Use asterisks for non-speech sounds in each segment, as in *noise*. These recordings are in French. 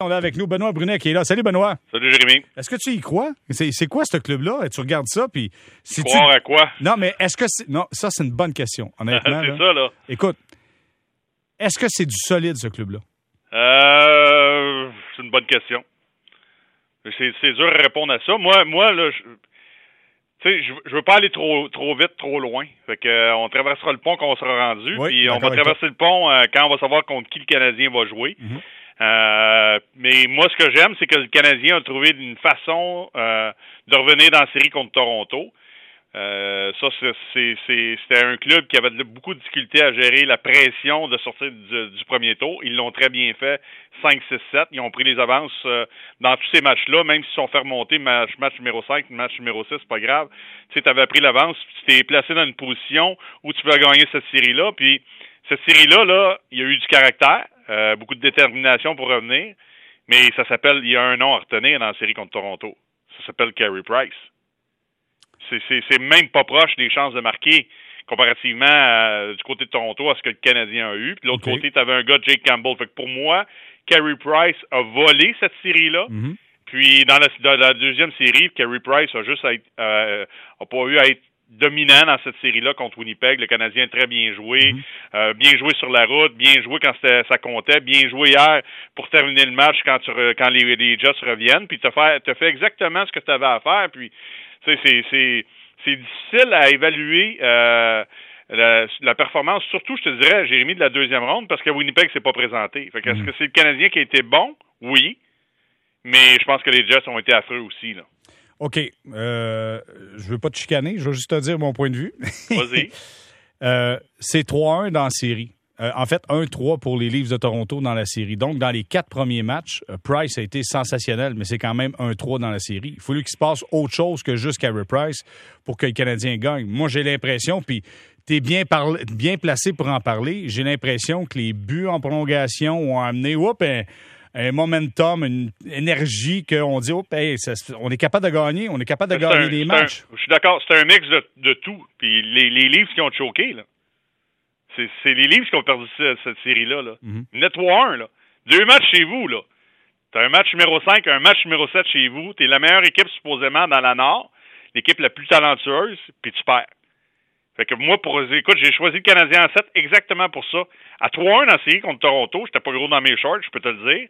On a avec nous Benoît Brunet qui est là. Salut Benoît. Salut Jérémy. Est-ce que tu y crois? C'est, quoi ce club-là? Tu regardes ça, puis... Si tu... À quoi? Non, mais est-ce que c'est... Non, ça, c'est une bonne question, honnêtement. *laughs* c'est là. ça, là. Écoute, est-ce que c'est du solide, ce club-là? Euh, c'est une bonne question. C'est, dur à répondre à ça. Moi, moi là, je, tu sais, je, je veux pas aller trop, trop vite, trop loin. Fait que, euh, on traversera le pont quand on sera rendu, Oui, puis on va traverser le pont euh, quand on va savoir contre qui le Canadien va jouer. Mhm. Euh, mais moi, ce que j'aime, c'est que le Canadien a trouvé une façon euh, de revenir dans la série contre Toronto. Euh, ça, c'était un club qui avait beaucoup de difficultés à gérer la pression de sortir du, premier tour. Ils l'ont très bien fait, 5-6-7. Ils ont pris les avances euh, dans tous ces matchs-là, même s'ils sont fait remonter match, match numéro 5, match numéro 6, c'est pas grave. Tu sais, avais pris l'avance, tu t'es placé dans une position où tu peux gagner cette série-là. Puis cette série-là, là, il y a eu du caractère, euh, beaucoup de détermination pour revenir, mais ça s'appelle, il y a un nom à retenir dans la série contre Toronto. Ça s'appelle Carey Price c'est- même pas proche des chances de marquer comparativement à- du côté de Toronto à ce que le Canadien a eu. Puis de l'autre côté, tu avais un gars, Jake Campbell. Fait que pour moi, Carey Price a volé cette série-là. Mhm. Puis dans la, dans la deuxième série, Carey Price a juste à être, euh, a pas eu à être dominant dans cette série-là contre Winnipeg. Le Canadien très bien joué, Mhm. euh, bien joué sur la route, bien joué quand c'était- ça comptait, bien joué hier pour terminer le match quand, tu re- quand les, les Jets reviennent. Puis tu as fait, fait exactement ce que tu avais à faire. Puis tu sais, c'est c'est c'est difficile à évaluer euh, la, la performance, surtout, je te dirais, Jérémy, de la deuxième ronde, parce que Winnipeg s'est pas présenté. Fait que est-ce Mhm. que c'est le Canadien qui a été bon? Oui. Mais je pense que les Jets ont été affreux aussi. Là. OK. Euh, je veux pas te chicaner, je veux juste te dire mon point de vue. Vas-y. *laughs* Euh, c'est 3-1 dans la série. Euh, en fait, 1-3 pour les Leafs de Toronto dans la série. Donc, dans les quatre premiers matchs, euh, Price a été sensationnel, mais c'est quand même 1-3 dans la série. Il faut qu'il se passe autre chose que juste Carey Price pour que le Canadien gagne. Moi, j'ai l'impression, puis tu es bien, bien placé pour en parler, j'ai l'impression que les buts en prolongation ont amené oups, un, momentum, une énergie qu'on dit, oups, hey, ça se- on est capable de gagner, on est capable de gagner des matchs. un- je suis d'accord, c'est un mix de, de tout. Puis les, les Leafs qui ont choqué, là. C'est c'est les Leafs qui ont perdu cette, cette série-là. Là. Mhm. Net 3-1, là. Deux matchs chez vous, là. T'as un match numéro 5, un match numéro 7 chez vous. T'es la meilleure équipe, supposément, dans la Nord. L'équipe la plus talentueuse, puis tu perds. Fait que moi, pour écoute, j'ai choisi le Canadien en 7 exactement pour ça. À 3-1 dans la série contre Toronto, j'étais pas gros dans mes shorts, je peux te le dire.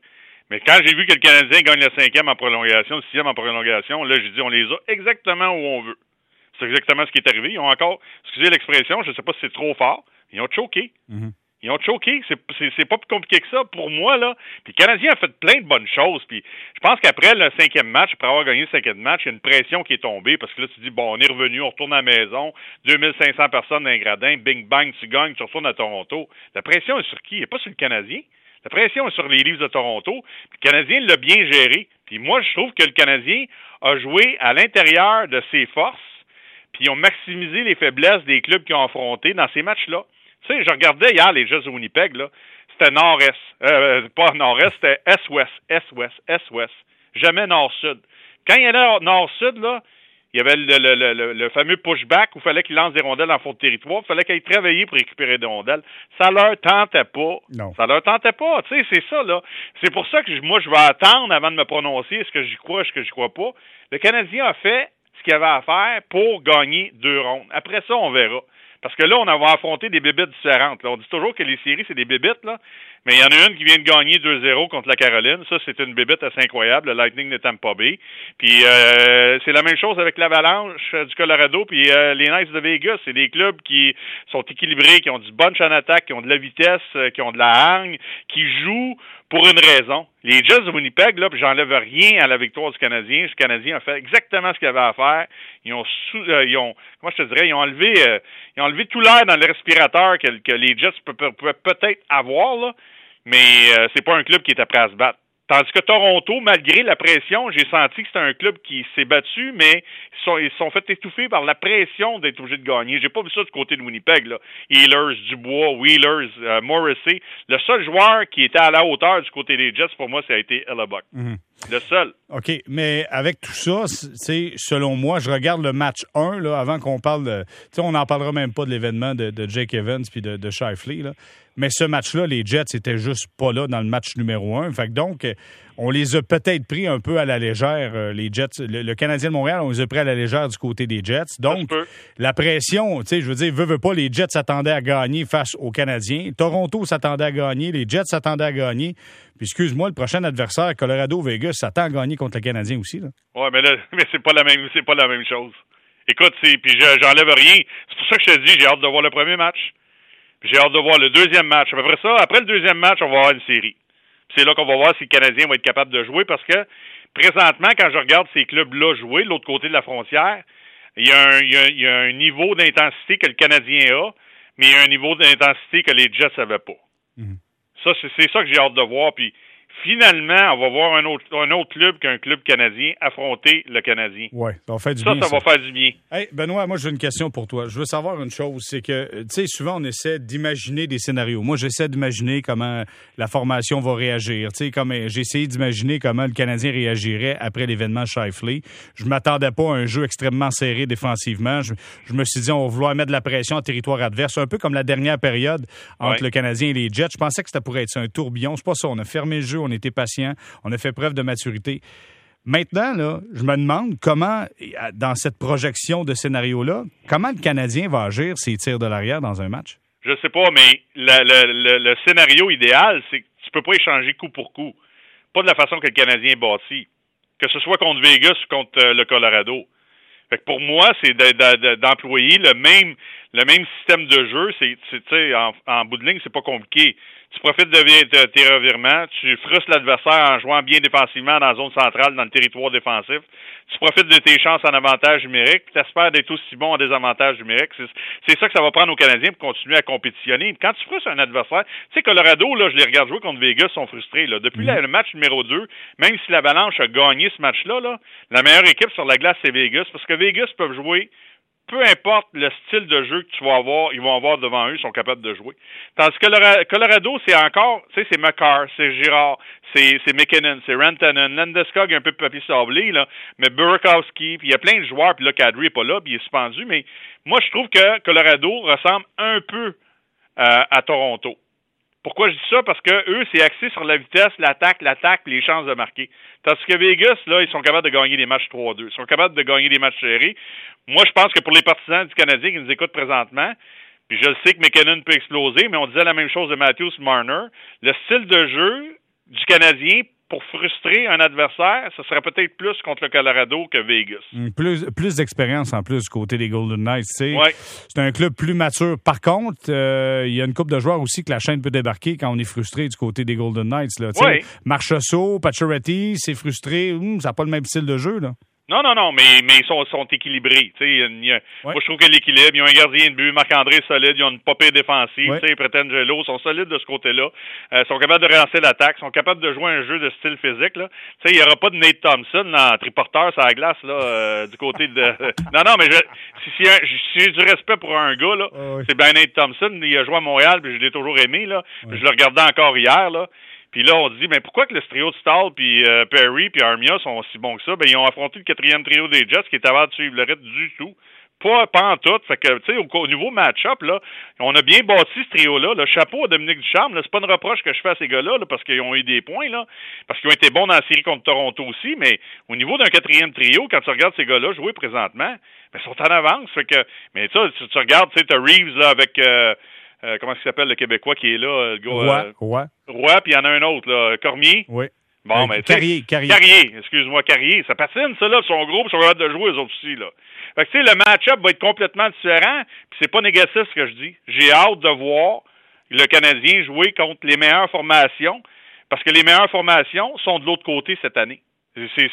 Mais quand j'ai vu que le Canadien gagne le cinquième en prolongation, le sixième en prolongation, là, j'ai dit, on les a exactement où on veut. C'est exactement ce qui est arrivé. Ils ont encore, excusez l'expression, je sais pas si c'est trop fort, ils ont choqué. Mhm. Ils ont choqué. C'est, pas plus compliqué que ça pour moi, là. Puis le Canadien a fait plein de bonnes choses. Puis je pense qu'après le cinquième match, après avoir gagné le cinquième match, il y a une pression qui est tombée parce que là, tu dis, bon, on est revenu, on retourne à la maison, 2500 personnes dans les gradins, bing bang, tu gagnes, tu retournes à Toronto. La pression est sur qui? Elle pas sur le Canadien. La pression est sur les Leafs de Toronto. Puis le Canadien l'a bien géré. Puis moi, je trouve que le Canadien a joué à l'intérieur de ses forces puis ils ont maximisé les faiblesses des clubs qui ont affronté dans ces matchs-là. Tu sais, je regardais hier les Jets de Winnipeg, là. C'était nord-est. Euh, pas nord-est, c'était est-ouest, est-ouest, est-ouest. Jamais nord-sud. Quand il y avait nord-sud, là, il y avait le, le, le, le, le fameux pushback où il fallait qu'ils lancent des rondelles en fond de territoire. Il fallait qu'ils travaillent pour récupérer des rondelles. Ça leur tentait pas. Non. Ça leur tentait pas. Tu sais, c'est ça, là. C'est pour ça que moi, je vais attendre avant de me prononcer est-ce que j'y crois, est-ce que j'y crois pas. Le Canadien a fait ce qu'il avait à faire pour gagner deux rondes. Après ça, on verra. Parce que là, on va affronter des bébites différentes. là. On dit toujours que les séries, c'est des bébites, là. Mais il y en a une qui vient de gagner 2-0 contre la Caroline. Ça, c'est une bébite assez incroyable, le Lightning de Tampa Bay. Puis euh, c'est la même chose avec l'Avalanche euh, du Colorado puis euh, les Knights de Vegas. C'est des clubs qui sont équilibrés, qui ont du bunch en attaque, qui ont de la vitesse, euh, qui ont de la hargne, qui jouent pour une raison. Les Jets de Winnipeg, là, puis j'enlève rien à la victoire du Canadien. Le Canadien a fait exactement ce qu'il avait à faire. Ils ont, sous, euh, ils ont, comment je te dirais, ils ont enlevé, euh, ils ont enlevé tout l'air dans le respirateur que, que les Jets pouvaient peut-être avoir, là. Mais euh, c'est pas un club qui était prêt à se battre. Tandis que Toronto, malgré la pression, j'ai senti que c'était un club qui s'est battu, mais ils sont, sont fait étouffer par la pression d'être obligé de gagner. J'ai pas vu ça du côté de Winnipeg. Là. Healers, Dubois, Wheelers, euh, Morrissey. Le seul joueur qui était à la hauteur du côté des Jets, pour moi, ça a été Hellebuck. Mhm. Le seul. OK, mais avec tout ça, selon moi, je regarde le match 1 là, avant qu'on parle de. Tu sais, on n'en parlera même pas de l'événement de, de Jake Evans puis de, de Shifley, là. Mais ce match-là, les Jets étaient juste pas là dans le match numéro un. Fait que donc, on les a peut-être pris un peu à la légère, euh, les Jets. Le, Canadien de Montréal, on les a pris à la légère du côté des Jets. Donc, la pression, tu sais, je veux dire, veut, veut pas, les Jets s'attendaient à gagner face aux Canadiens. Toronto s'attendait à gagner. Les Jets s'attendaient à gagner. Puis, excuse-moi, le prochain adversaire, Colorado-Vegas, s'attend à gagner contre le Canadien aussi. Là. Ouais, mais là, *laughs* mais c'est pas la même, c'est pas la même chose. Écoute, puis j'enlève rien. C'est pour ça que je te dis, j'ai hâte de voir le premier match. J'ai hâte de voir le deuxième match. Après ça, après le deuxième match, on va avoir une série. C'est là qu'on va voir si le Canadien va être capable de jouer parce que présentement, quand je regarde ces clubs-là jouer, de l'autre côté de la frontière, il y a un, il y a, un niveau d'intensité que le Canadien a, mais il y a un niveau d'intensité que les Jets n'avaient pas. Mhm. C'est ça que j'ai hâte de voir. Puis finalement, on va voir un autre, un autre club qu'un club canadien affronter le Canadien. Oui, ça va faire du ça, bien. Ça, ça va faire du bien. Hey, Benoît, moi, j'ai une question pour toi. Je veux savoir une chose. C'est que, tu sais, souvent, on essaie d'imaginer des scénarios. Moi, j'essaie d'imaginer comment la formation va réagir. Tu sais, comme j'ai essayé d'imaginer comment le Canadien réagirait après l'événement Shifley. Je m'attendais pas à un jeu extrêmement serré défensivement. Je, me suis dit, on va vouloir mettre de la pression en territoire adverse, un peu comme la dernière période entre le Canadien et les Jets. Je pensais que ça pourrait être un tourbillon. C'est pas ça. On a fermé le jeu, on était patient, on a fait preuve de maturité. Maintenant, je me demande comment, dans cette projection de scénario-là, comment le Canadien va agir s'il tire de l'arrière dans un match? Je sais pas, mais le, scénario idéal, c'est que tu peux pas échanger coup pour coup. Pas de la façon que le Canadien est bâti. Que ce soit contre Vegas ou contre euh, le Colorado. Fait pour moi, c'est d'employer le même le même système de jeu. C'est en, en bout de ligne, c'est pas compliqué tu profites de tes revirements, tu frustres l'adversaire en jouant bien défensivement dans la zone centrale, dans le territoire défensif. Tu profites de tes chances en avantage numérique, tu espères d'être aussi bon en désavantage numérique. C'est ça que ça va prendre aux Canadiens pour continuer à compétitionner. Quand tu frustres un adversaire, tu sais, Colorado, là, je les regarde jouer contre Vegas, sont frustrés. Là. Depuis mm-hmm. le match numéro 2, même si l'Avalanche a gagné ce match-là, là, la meilleure équipe sur la glace, c'est Vegas, parce que Vegas peuvent jouer peu importe le style de jeu que tu vas avoir, ils vont avoir devant eux, ils sont capables de jouer. Tandis que Colorado, c'est encore, tu sais, c'est McCarr, c'est Girard, c'est, c'est McKinnon, c'est Rantanen, Landeskog, un peu papier sablé, là, mais Burakowski, puis il y a plein de joueurs, puis là, Kadri est pas là, puis il est suspendu, mais moi, je trouve que Colorado ressemble un peu euh, à Toronto. Pourquoi je dis ça? Parce que eux, c'est axé sur la vitesse, l'attaque, l'attaque, les chances de marquer. Tandis que Vegas, là, ils sont capables de gagner des matchs 3-2. Ils sont capables de gagner des matchs serrés. Moi, je pense que pour les partisans du Canadien qui nous écoutent présentement, puis je sais que McKinnon peut exploser, mais on disait la même chose de Matthews Marner. Le style de jeu du Canadien pour frustrer un adversaire, ce serait peut-être plus contre le Colorado que Vegas. Hmm, plus, plus d'expérience en plus du côté des Golden Knights. C'est un club plus mature. Par contre, euh, il y a une coupe de joueurs aussi que la chaîne peut débarquer quand on est frustré du côté des Golden Knights. Là. Pacioretty, c'est frustré. Hmm, ça n'a pas le même style de jeu. Là. Non, non, non, mais, mais ils sont, sont équilibrés. Moi, je trouve que l'équilibre, ils ont un gardien de but, Marc-André solide, ils ont une popée défensive, ouais. Pretangelo, sont solides de ce côté-là. Ils euh, sont capables de relancer l'attaque, sont capables de jouer un jeu de style physique. Là. Il n'y aura pas de Nate Thompson en triporteur sur la glace là, euh, du côté de. *laughs* non, non, mais je, si, si, si j'ai du respect pour un gars, là, c'est bien Nate Thompson. Il a joué à Montréal, puis je l'ai toujours aimé. Là. Je le regardais encore hier. Là. Puis là, on se dit, mais pourquoi que le trio de Stahl, puis euh, Perry, puis Armia sont aussi bons que ça? Ben, ils ont affronté le quatrième trio des Jets qui est avant de suivre le rythme du tout. Pas, pas en tout. Fait que, tu sais, au, niveau match-up, là, on a bien bâti ce trio-là. Le chapeau à Dominique Ducharme, c'est pas une reproche que je fais à ces gars-là, parce qu'ils ont eu des points, là, parce qu'ils ont été bons dans la série contre Toronto aussi, mais au niveau d'un quatrième trio, quand tu regardes ces gars-là jouer présentement, ben, ils sont en avance. Fait que, mais ça, tu, tu regardes, tu sais, Reeves, là, avec, euh, euh, comment il s'appelle le Québécois qui est là? Euh, le Roi, euh, Roi. Roi, puis il y en a un autre, là, Cormier. Oui. Bon, mais Carrier, Carrier. Carrier, excuse-moi, Carrier. Ça patine, ça, là, son groupe, ils sont capables de jouer, eux autres aussi, là. Fait que, tu sais, le match-up va être complètement différent, puis c'est pas négatif ce que je dis. J'ai hâte de voir le Canadien jouer contre les meilleures formations, parce que les meilleures formations sont de l'autre côté cette année. C'est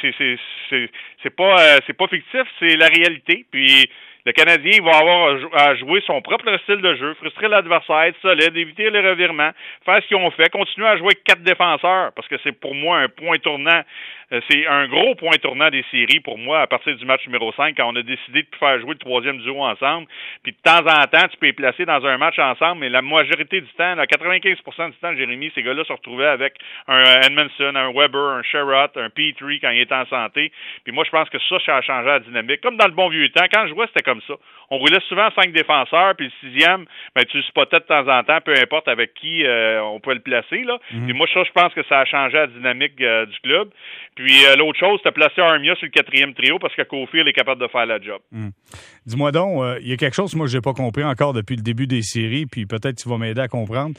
c'est pas c'est pas fictif, c'est la réalité. Puis le Canadien va avoir à jouer son propre style de jeu, frustrer l'adversaire, être solide, éviter les revirements, faire ce qu'ils ont fait, continuer à jouer avec quatre défenseurs, parce que c'est pour moi un point tournant euh, c'est un gros point tournant des séries pour moi à partir du match numéro 5 quand on a décidé de faire jouer le troisième duo ensemble. Puis de temps en temps, tu peux les placer dans un match ensemble, mais la majorité du temps, là, 95% du temps, Jérémy, ces gars-là se retrouvaient avec un Edmondson, un Weber, un Sherrod, un Petrie quand il était en santé. Puis moi, je pense que ça, ça a changé la dynamique. Comme dans le bon vieux temps, quand je jouais, c'était comme ça. On roulait souvent cinq défenseurs, puis le sixième, ben, tu le spottais de temps en temps, peu importe avec qui euh, on peut le placer. Là. Mhm. moi, ça, je pense que ça a changé la dynamique euh, du club. Puis euh, l'autre chose, c'était placer Armia sur le quatrième trio parce que Cofield est capable de faire la job. Mhm. Dis-moi donc, il y a quelque chose, moi, que j'ai pas compris encore depuis le début des séries, puis peut-être tu vas m'aider à comprendre.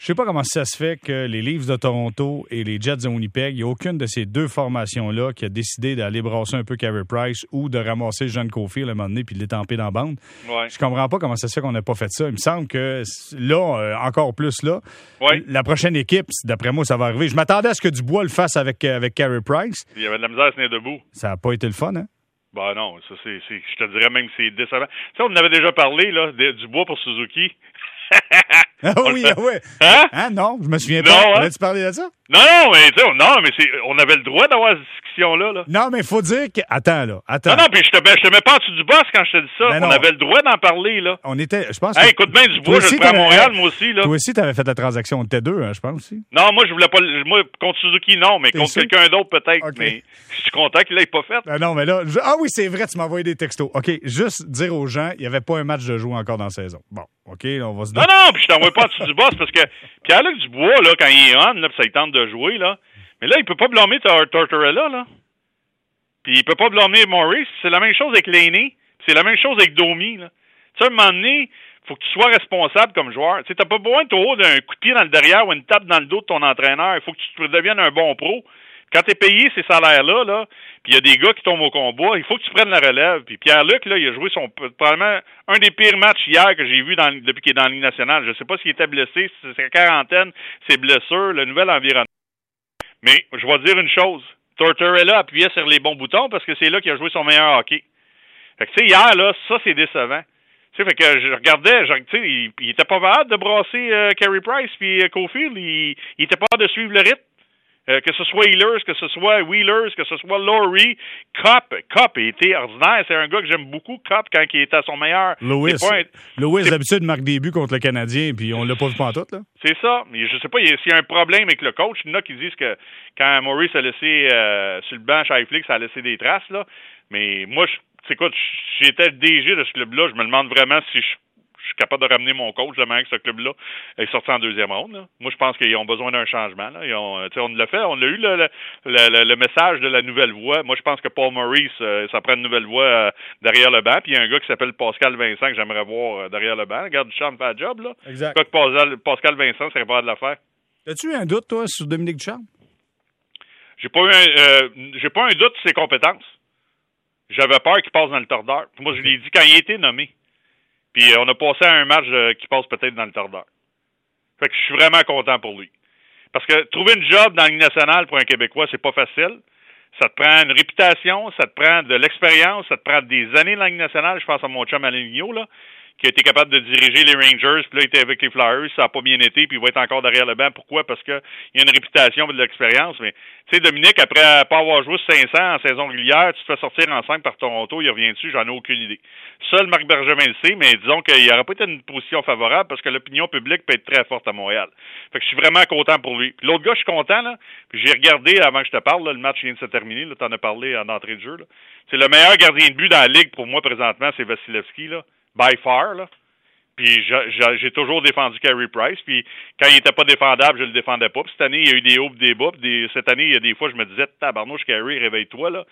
Je sais pas comment ça se fait que les Leafs de Toronto et les Jets de Winnipeg, il n'y a aucune de ces deux formations-là qui a décidé d'aller brasser un peu Carey Price ou de ramasser John Cofield à un moment donné puis de l'étamper dans la bande. Ouais. Je comprends pas comment ça se fait qu'on n'a pas fait ça. Il me semble que là, euh, encore plus là, ouais. la prochaine équipe, d'après moi, ça va arriver. Je m'attendais à ce que Dubois le fasse avec, euh, avec Carey Price. Il y avait de la misère à se tenir debout. Ça n'a pas été le fun, hein? Ben non, ça c'est, je te dirais même que c'est décevant. Tu sais, on en avait déjà parlé là, de, du bois pour Suzuki. *laughs* *laughs* ah oui, ah oui. Hein? hein? Non, je me souviens pas. Non, hein? As-tu parlé de ça? Non, non, mais tu sais, non, mais c'est, on avait le droit d'avoir Là. Non, mais il faut dire que. Attends, là. Attends. Non, non, puis je te, ben, je te mets pas en dessous du boss quand je te dis ça. Ben on non. avait le droit d'en parler, là. On était. Je pense Hey, écoute bien du bois, je le prends à Montréal, moi aussi, là. Toi aussi, tu avais fait la transaction. On était deux, hein, je pense aussi. Non, moi, je voulais pas. Moi, contre Suzuki, non, mais contre quelqu'un d'autre, peut-être. Mais je suis content qu'il l'ait pas fait. Ah non, mais là. je- Ah oui, c'est vrai, tu m'as envoyé des textos. OK, juste dire aux gens, il n'y avait pas un match de jouer encore dans la saison. Bon, OK, on va se Non, non, puis je t'envoie pas en dessous du boss parce que Pierre-Luc Dubois, là, quand il est on, là, puis ça il tente de jouer, là. Mais là, il peut pas blâmer Tor- Tortorella, là. Puis il peut pas blâmer Maurice. C'est la même chose avec Laney. C'est la même chose avec Domi, là. Tu sais, à un moment donné, faut que tu sois responsable comme joueur. Tu t'as pas besoin trop d'un coup de pied dans le derrière ou une tape dans le dos de ton entraîneur. Il faut que tu deviennes un bon pro. Quand t'es payé ces salaires-là, là, puis il y a des gars qui tombent au combat, il faut que tu prennes la relève. Puis Pierre-Luc, là, il a joué son probablement un des pires matchs hier que j'ai vu dans, depuis qu'il est dans la nationale. Je sais pas s'il était blessé, c'est sa quarantaine, ses blessures, le nouvel environnement. Mais je vais te dire une chose. Tortorella appuyait sur les bons boutons parce que c'est là qu'il a joué son meilleur hockey. Fait que, tu sais, hier, là, ça, c'est décevant. Tu sais, fait que je regardais, tu sais, il, il était pas capable de brasser euh, Carey Price puis euh, Cofield. Il, il était pas capable de suivre le rythme. Euh, que ce soit Healers, que ce soit Wheelers, que ce soit Laurie, Cop, Cop a été ordinaire. C'est un gars que j'aime beaucoup, Cop, quand il était à son meilleur. Louis, C'est pas un- c'est- d'habitude, marque des buts contre le Canadien, puis on l'a pas vu pantoute, là. C'est ça. Je sais pas s'il y a un problème avec le coach. Il y en a qui disent que quand Maurice a laissé euh, sur le banc Shifley, ça a laissé des traces, là. Mais moi, je, tu sais quoi, j'étais le DG de ce club-là. Je me demande vraiment si je, je suis capable de ramener mon coach de manière que ce club-là est sorti en deuxième ronde. là. Moi, je pense qu'ils ont besoin d'un changement. Là. Ils ont, euh, on l'a fait, on a eu le, le, le- le message de la nouvelle voix. Moi, je pense que Paul Maurice, euh, ça prend une nouvelle voix euh, derrière le banc. Puis il y a un gars qui s'appelle Pascal Vincent que j'aimerais voir euh, derrière le banc. Regarde, Duchamp fait le job, là. Exact. Que Pascal, Pascal Vincent serait pas de l'affaire. As-tu eu un doute, toi, sur Dominique Ducharme? J'ai pas eu un, euh, j'ai pas un doute sur ses compétences. J'avais peur qu'il passe dans le tordeur. Moi, je l'ai dit quand il a été nommé. Puis euh, on a passé à un match euh, qui passe peut-être dans le tordeur. Fait que je suis vraiment content pour lui. Parce que trouver une job dans la Ligue nationale pour un Québécois, c'est pas facile. Ça te prend une réputation, ça te prend de l'expérience, ça te prend des années dans la Ligue nationale. Je pense à mon chum Aligno, là, qui a été capable de diriger les Rangers, puis là, il était avec les Flyers, ça n'a pas bien été, puis il va être encore derrière le banc. Pourquoi? Parce qu'il a une réputation de l'expérience. Mais, tu sais, Dominique, après pas avoir joué 500 en saison régulière, tu te fais sortir en 5 par Toronto, il revient dessus, j'en ai aucune idée. Seul Marc Bergevin le sait, mais disons qu'il n'aurait pas été une position favorable parce que l'opinion publique peut être très forte à Montréal. Fait que je suis vraiment content pour lui. L'autre gars, je suis content, là. Puis j'ai regardé avant que je te parle, le match vient de se terminer, là, t'en as parlé en entrée de jeu, là. C'est le meilleur gardien de but dans la ligue pour moi présentement, c'est Vasilevski, là. By far, là. Puis j'a- j'a- j'ai toujours défendu Carey Price. Puis quand il était pas défendable, je le défendais pas. Puis cette année, il y a eu des hauts et des bas. Cette année, il y a des fois, je me disais, tabarnouche, Carey, réveille-toi, là.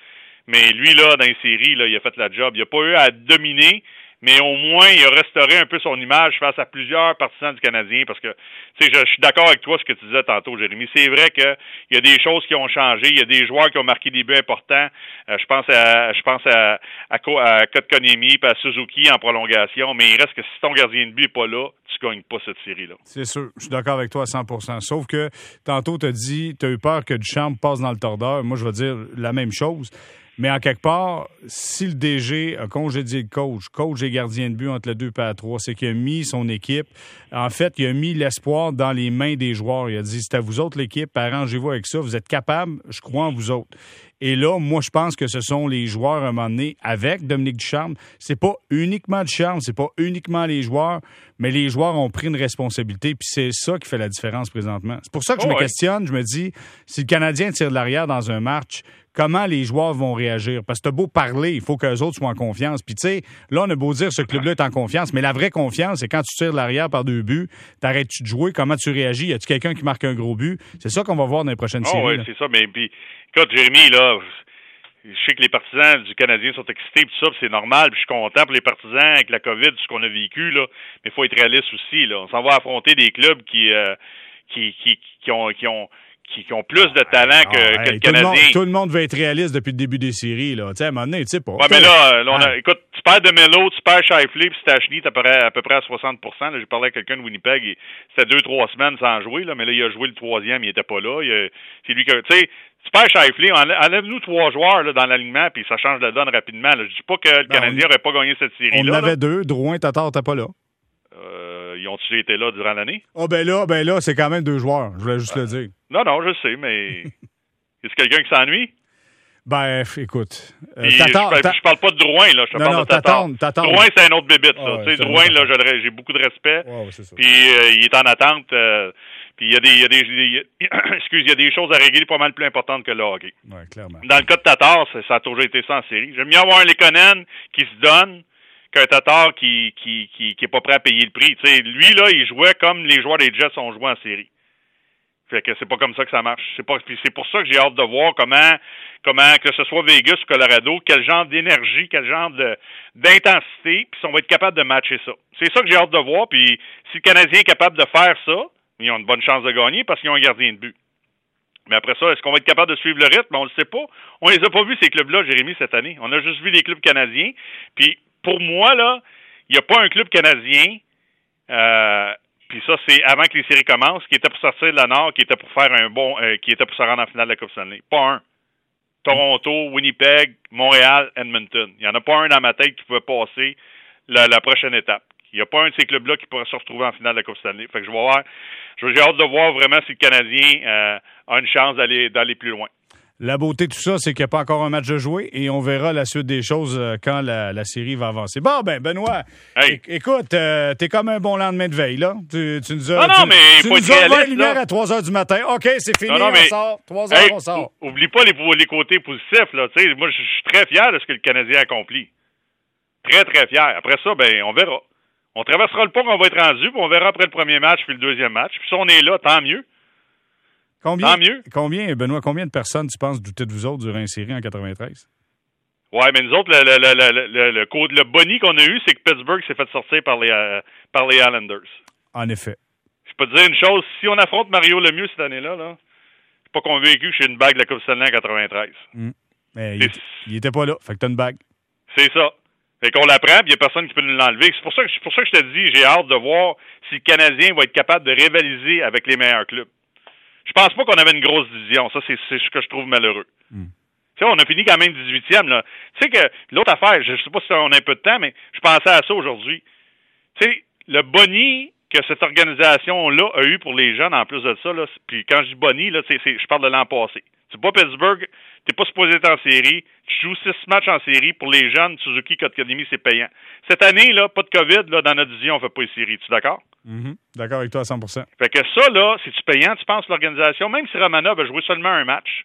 Mais lui, là, dans les séries, là, il a fait la job. Il a pas eu à dominer, mais au moins, il a restauré un peu son image face à plusieurs partisans du Canadien. Parce que, tu sais, je, suis d'accord avec toi, ce que tu disais tantôt, Jérémy. C'est vrai qu'il y a des choses qui ont changé. Il y a des joueurs qui ont marqué des buts importants. Euh, je pense à, je pense à, à, puis à Suzuki en prolongation. Mais il reste que si ton gardien de but n'est pas là, tu gagnes pas cette série-là. C'est sûr. Je suis d'accord avec toi à 100% Sauf que tantôt, tu as dit, tu as eu peur que Duchamp passe dans le tordeur. Moi, je vais dire la même chose. Mais en quelque part, si le DG a congédié le coach, coach et gardien de but entre le 2 et à 3, c'est qu'il a mis son équipe. En fait, il a mis l'espoir dans les mains des joueurs. Il a dit c'est à vous autres l'équipe, arrangez-vous avec ça. Vous êtes capables, je crois en vous autres. Et là, moi, je pense que ce sont les joueurs à un moment donné avec Dominique Ducharme. C'est pas uniquement Ducharme, c'est pas uniquement les joueurs, mais les joueurs ont pris une responsabilité. Puis c'est ça qui fait la différence présentement. C'est pour ça que je Oh me questionne. Je me dis, si le Canadien tire de l'arrière dans un match, comment les joueurs vont réagir? Parce que t'as beau parler, il faut que les autres soient en confiance. Puis tu sais, là, on a beau dire ce club-là est en confiance, mais la vraie confiance, c'est quand tu tires de l'arrière par deux buts, t'arrêtes-tu de jouer, comment tu réagis? Y a-tu quelqu'un qui marque un gros but? C'est ça qu'on va voir dans les prochaines Ah séries. oui, c'est ça. Mais puis, écoute, Jérémy, là, je sais que les partisans du Canadien sont excités, puis ça, c'est normal, puis je suis content pour les partisans avec la COVID, ce qu'on a vécu, là. Mais il faut être réaliste aussi, là. On s'en va affronter des clubs qui, euh, qui, qui, qui ont, qui ont, qui, qui ont plus de talent que, Ah, que hey, le tout, le monde, Canadien. tout le monde veut être réaliste depuis le début des séries. Là. Tu à un moment donné, tu sais pas. Ouais, mais là, là, on a- Ah. écoute, tu perds de Melo, tu perds Shifley, puis Stachny, t'as à peu près- à peu près à 60 là. J'ai parlé avec quelqu'un de Winnipeg, et c'était deux, trois semaines sans jouer, là, mais là, il a joué le troisième, il était pas là. C'est lui que, tu sais, tu perds Shifley, enlève- enlève-nous trois joueurs là, dans l'alignement, puis ça change la donne rapidement. Là. Je dis pas que le Ben, Canadien on- aurait pas gagné cette On série-là. en avait deux. Drouin, Tatar, t'es pas là. Euh, ils ont-ils été là durant l'année? Ah, ben là, ben là, c'est quand même deux joueurs. Je voulais juste le dire. Non, non, je sais, mais *laughs* est-ce quelqu'un qui s'ennuie? Ben, écoute. euh, je, je parle pas de Drouin, là. Je te Non, parle non, de Tatar. Drouin, c'est un autre bébite, ça. Ah ouais, Drouin, là, j'ai beaucoup de respect. Ça. Puis euh, il est en attente. euh, puis il y a des, il y a des, il y a- *clears throat* excuse, il y a des choses à régler pas mal plus importantes que le hockey. Ouais, clairement. Dans le cas de Tatar, ça, ça a toujours été ça en série. J'aime mieux avoir un Lekonen qui se donne qu'un Tatar qui, qui, qui, qui est pas prêt à payer le prix. Lui là, il jouait comme les joueurs des Jets ont joué en série. Fait que c'est pas comme ça que ça marche. C'est pas, c'est pour ça que j'ai hâte de voir comment, comment que ce soit Vegas ou Colorado, quel genre d'énergie, quel genre de d'intensité, puis si on va être capable de matcher ça. C'est ça que j'ai hâte de voir. Puis si le Canadien est capable de faire ça, ils ont une bonne chance de gagner parce qu'ils ont un gardien de but. Mais après ça, est-ce qu'on va être capable de suivre le rythme? On le sait pas. On les a pas vus, ces clubs-là, Jérémy, cette année. On a juste vu les clubs canadiens. Puis, pour moi, là, il n'y a pas un club canadien, euh, puis ça, c'est avant que les séries commencent, qui était pour sortir de la Nord, qui était pour faire un bon, euh, qui était pour se rendre en finale de la Coupe Stanley. Pas un. Toronto, Winnipeg, Montréal, Edmonton. Il n'y en a pas un dans ma tête qui pouvait passer la, prochaine étape. Il n'y a pas un de ces clubs-là qui pourrait se retrouver en finale de la Coupe Stanley. Fait que je vais voir. J'ai hâte de voir vraiment si le Canadien euh, a une chance d'aller d'aller plus loin. La beauté de tout ça, c'est qu'il n'y a pas encore un match de jouer et on verra la suite des choses euh, quand la, la série va avancer. Bon, ben, Benoît, Hey. écoute, euh, t'es comme un bon lendemain de veille, là. Tu, tu nous as. Non, non, tu, mais tu faut nous être as la lumière à 3 h du matin. OK, c'est fini, Non, non, on sort. 3 h, Hey, on sort. ou- oublie pas les, les côtés positifs. Là. Moi, je suis très fier de ce que le Canadien a accompli. Très, très fier. Après ça, ben, on verra. On traversera le pont qu'on va être rendu, puis on verra après le premier match, puis le deuxième match. Puis si on est là, tant mieux. Combien, tant mieux. Combien, Benoît, combien de personnes, tu penses, doutaient de vous autres durant une série en 93? Ouais, mais nous autres, le, le, boni qu'on a eu, c'est que Pittsburgh s'est fait sortir par les, euh, par les Islanders. En effet. Je peux te dire une chose, si on affronte Mario Lemieux cette année-là, là, je suis pas convaincu que j'ai une bague de la Coupe Stanley en 93. Mais il, était pas là. Fait que t'as une bague. C'est ça. Fait qu'on l'apprend, puis il n'y a personne qui peut nous l'enlever. C'est pour ça que c'est pour ça que je te dis, j'ai hâte de voir si le Canadien va être capable de rivaliser avec les meilleurs clubs. Je pense pas qu'on avait une grosse division. Ça, c'est ce que je trouve malheureux. Mm. Tu sais, on a fini quand même 18e, là. Tu sais que l'autre affaire, je sais pas si on a un peu de temps, mais je pensais à ça aujourd'hui. Tu sais, le boni que cette organisation-là a eu pour les jeunes, en plus de ça, là, puis quand je dis boni, là, c'est- je parle de l'an passé. C'est pas Pittsburgh, t'es pas supposé être en série, tu joues six matchs en série pour les jeunes, Suzuki, Kotkaniemi, c'est payant. Cette année, là, pas de COVID, là, dans notre division, on fait pas les séries, tu es d'accord? Mhm. D'accord avec toi à 100% Fait que ça, là, c'est-tu payant, tu penses, l'organisation, même si Romanov a joué seulement un match,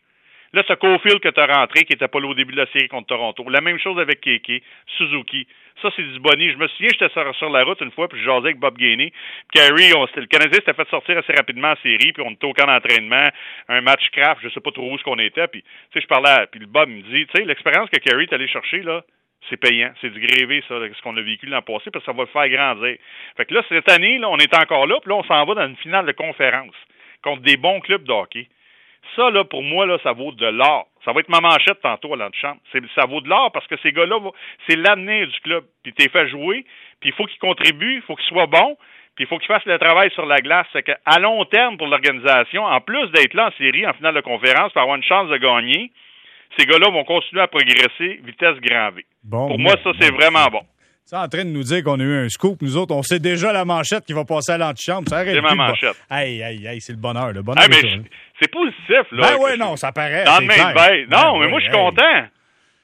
là, ce Cofield que tu as rentré, qui était pas là au début de la série contre Toronto, la même chose avec Keke, Suzuki, ça, c'est du boni. Je me souviens, j'étais sur, la route une fois, puis je jasais avec Bob Gainey, puis Carey, on, le Canadien s'était fait sortir assez rapidement en série, puis on était au camp d'entraînement, un match craft, je sais pas trop où ce qu'on était, puis, tu sais, je parlais, puis le Bob me dit, tu sais, l'expérience que Carey est allé chercher, là, c'est payant. C'est du grévé, ça, ce qu'on a vécu l'an passé, parce que ça va le faire grandir. Fait que là, cette année, on est encore là, puis là, on s'en va dans une finale de conférence contre des bons clubs de hockey. Ça, là, pour moi, là, ça vaut de l'or. Ça va être ma manchette tantôt à l'antichambre. Ça vaut de l'or parce que ces gars-là, c'est l'avenir du club. Puis t'es fait jouer, puis il faut qu'ils contribuent, il faut qu'ils soient bons, puis il faut qu'ils fassent le travail sur la glace. C'est qu'à long terme, pour l'organisation, en plus d'être là en série, en finale de conférence, pour avoir une chance de gagner, ces gars-là vont continuer à progresser vitesse grand V. Bon, Pour moi, ça, c'est vraiment bon. Tu es en train de nous dire qu'on a eu un scoop. Nous autres, on sait déjà la manchette qui va passer à l'antichambre. Ça arrête C'est ma de bon- manchette. Hey, hey, hey, c'est le bonheur. Le bonheur c'est positif, là. Ben ouais, non, ça paraît. Dans le main veille. Non, Ben mais moi, je suis hey. content.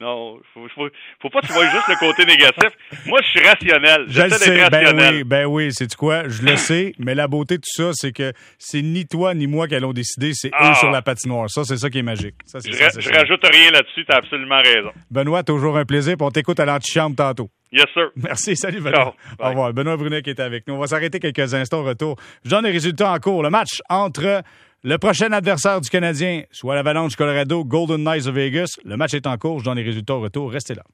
Non, faut, faut, faut pas que tu vois juste le côté négatif. Moi, je suis rationnel. Je le J'essaie sais, ben oui, ben oui, c'est quoi? Je le sais, mais la beauté de tout ça, c'est que c'est ni toi ni moi qui allons décider, c'est Ah. eux sur la patinoire. Ça, c'est ça qui est magique. Ça, Je, ça, je rajoute rien là-dessus, t'as absolument raison. Benoît, toujours un plaisir, puis on t'écoute à l'antichambre tantôt. Yes, sir. *laughs* Merci, salut Benoît. Ciao. Au revoir. Benoît Brunet qui est avec nous. On va s'arrêter quelques instants au retour. Je donne les résultats en cours. Le match entre le prochain adversaire du Canadien, soit l'Avalanche Colorado, Golden Knights of Vegas. Le match est en cours. Je donne les résultats au retour. Restez là.